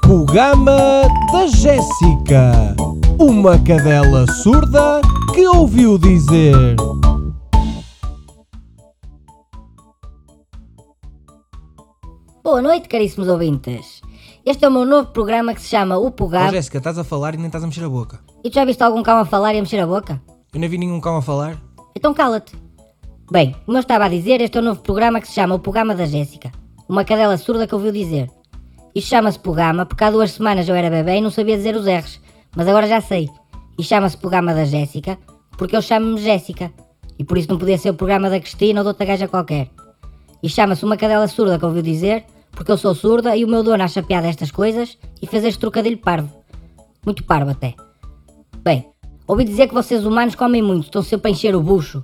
programa da Jéssica, uma cadela surda que ouviu dizer. Boa noite, caríssimos ouvintes. Este é o meu novo programa que se chama O Ó Pogabo. Jéssica, estás a falar e nem estás a mexer a boca. E tu já viste algum cão a falar e a mexer a boca? Eu não vi nenhum cão a falar. Então cala-te. Bem, como eu estava a dizer, este é o novo programa que se chama O Programa da Jéssica. Uma cadela surda que ouviu dizer. Isto chama-se Programa porque há duas semanas eu era bebê e não sabia dizer os R's. Mas agora já sei. E chama-se Programa da Jéssica porque eu chamo-me Jéssica. E por isso não podia ser o programa da Cristina ou de outra gaja qualquer. E chama-se Uma Cadela Surda que ouviu dizer porque eu sou surda e o meu dono acha piada estas coisas e fez este trocadilho parvo. Muito parvo até. Bem, ouvi dizer que vocês humanos comem muito, estão sempre a encher o bucho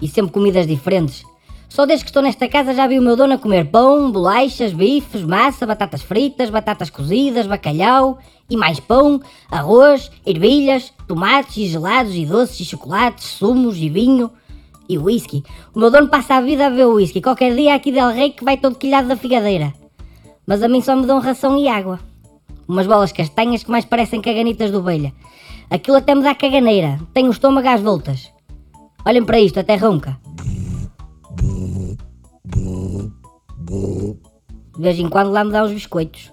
e sempre comidas diferentes. Só desde que estou nesta casa já vi o meu dono a comer pão, bolachas, bifes, massa, batatas fritas, batatas cozidas, bacalhau e mais pão, arroz, ervilhas, tomates e gelados e doces e chocolates, sumos e vinho e whisky. O meu dono passa a vida a ver whisky. Qualquer dia aqui Del Rey que vai todo quilhado da figadeira. Mas a mim só me dão ração e água. Umas bolas castanhas que mais parecem caganitas de ovelha. Aquilo até me dá caganeira. Tenho o estômago às voltas. Olhem para isto, até ronca. De vez em quando lá me dá uns biscoitos.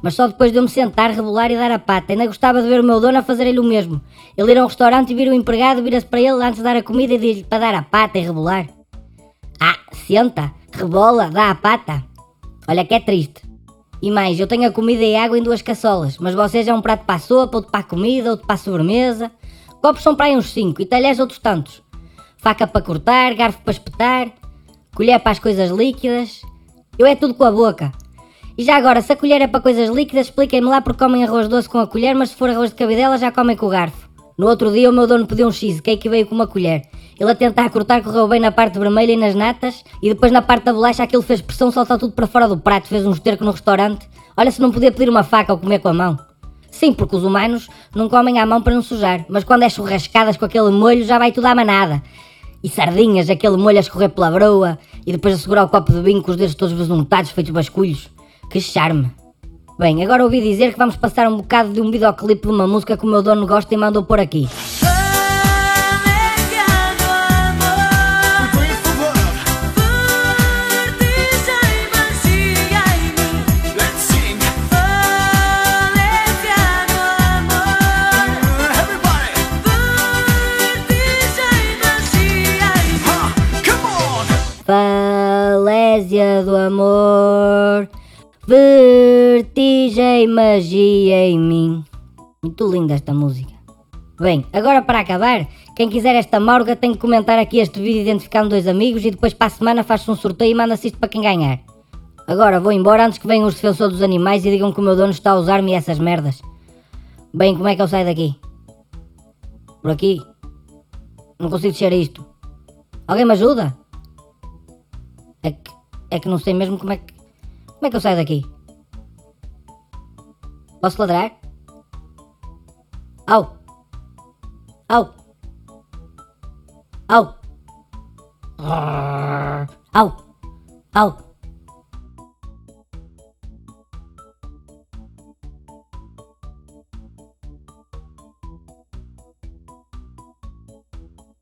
Mas só depois de eu me sentar, rebolar e dar a pata. Ainda gostava de ver o meu dono a fazer-lhe o mesmo. Ele ir a um restaurante e vir o empregado, vira-se para ele antes de dar a comida e diz-lhe para dar a pata e rebolar. Ah, senta, rebola, dá a pata. Olha que é triste. E mais, eu tenho a comida e a água em duas caçolas, mas vocês é um prato para a sopa, outro para a comida, outro para a sobremesa. Copos são para aí uns cinco e talheres outros tantos. Faca para cortar, garfo para espetar, colher para as coisas líquidas. Eu é tudo com a boca. E já agora, se a colher é para coisas líquidas, expliquem-me lá porque comem arroz doce com a colher, mas se for arroz de cabidela já comem com o garfo. No outro dia o meu dono pediu um cheesecake e veio com uma colher. Ele a tentar cortar correu bem na parte vermelha e nas natas, e depois na parte da bolacha aquilo fez pressão, saltou tudo para fora do prato, fez um esterco no restaurante. Olha se não podia pedir uma faca ou comer com a mão. Sim, porque os humanos não comem à mão para não sujar, mas quando é churrascadas com aquele molho já vai tudo à manada. E sardinhas, aquele molho a escorrer pela broa, e depois a segurar o copo de vinho com os dedos todos besuntados feitos basculhos. Que charme! Bem, agora ouvi dizer que vamos passar um bocado de um videoclipe de uma música que o meu dono gosta e mandou pôr aqui. Falésia do amor, vertigem, magia em mim. Muito linda esta música. Bem, agora para acabar, quem quiser esta morga tem que comentar aqui este vídeo identificando dois amigos e depois para a semana faz-se um sorteio e manda-se isto para quem ganhar. Agora vou embora antes que venham os defensores dos animais e digam que o meu dono está a usar-me essas merdas. Bem, como é que eu saio daqui? Por aqui? Não consigo descer isto. Alguém me ajuda? É que, é que não sei mesmo como é que. Como é que eu saio daqui? Posso ladrar? Au! Au! Au! Au! Au!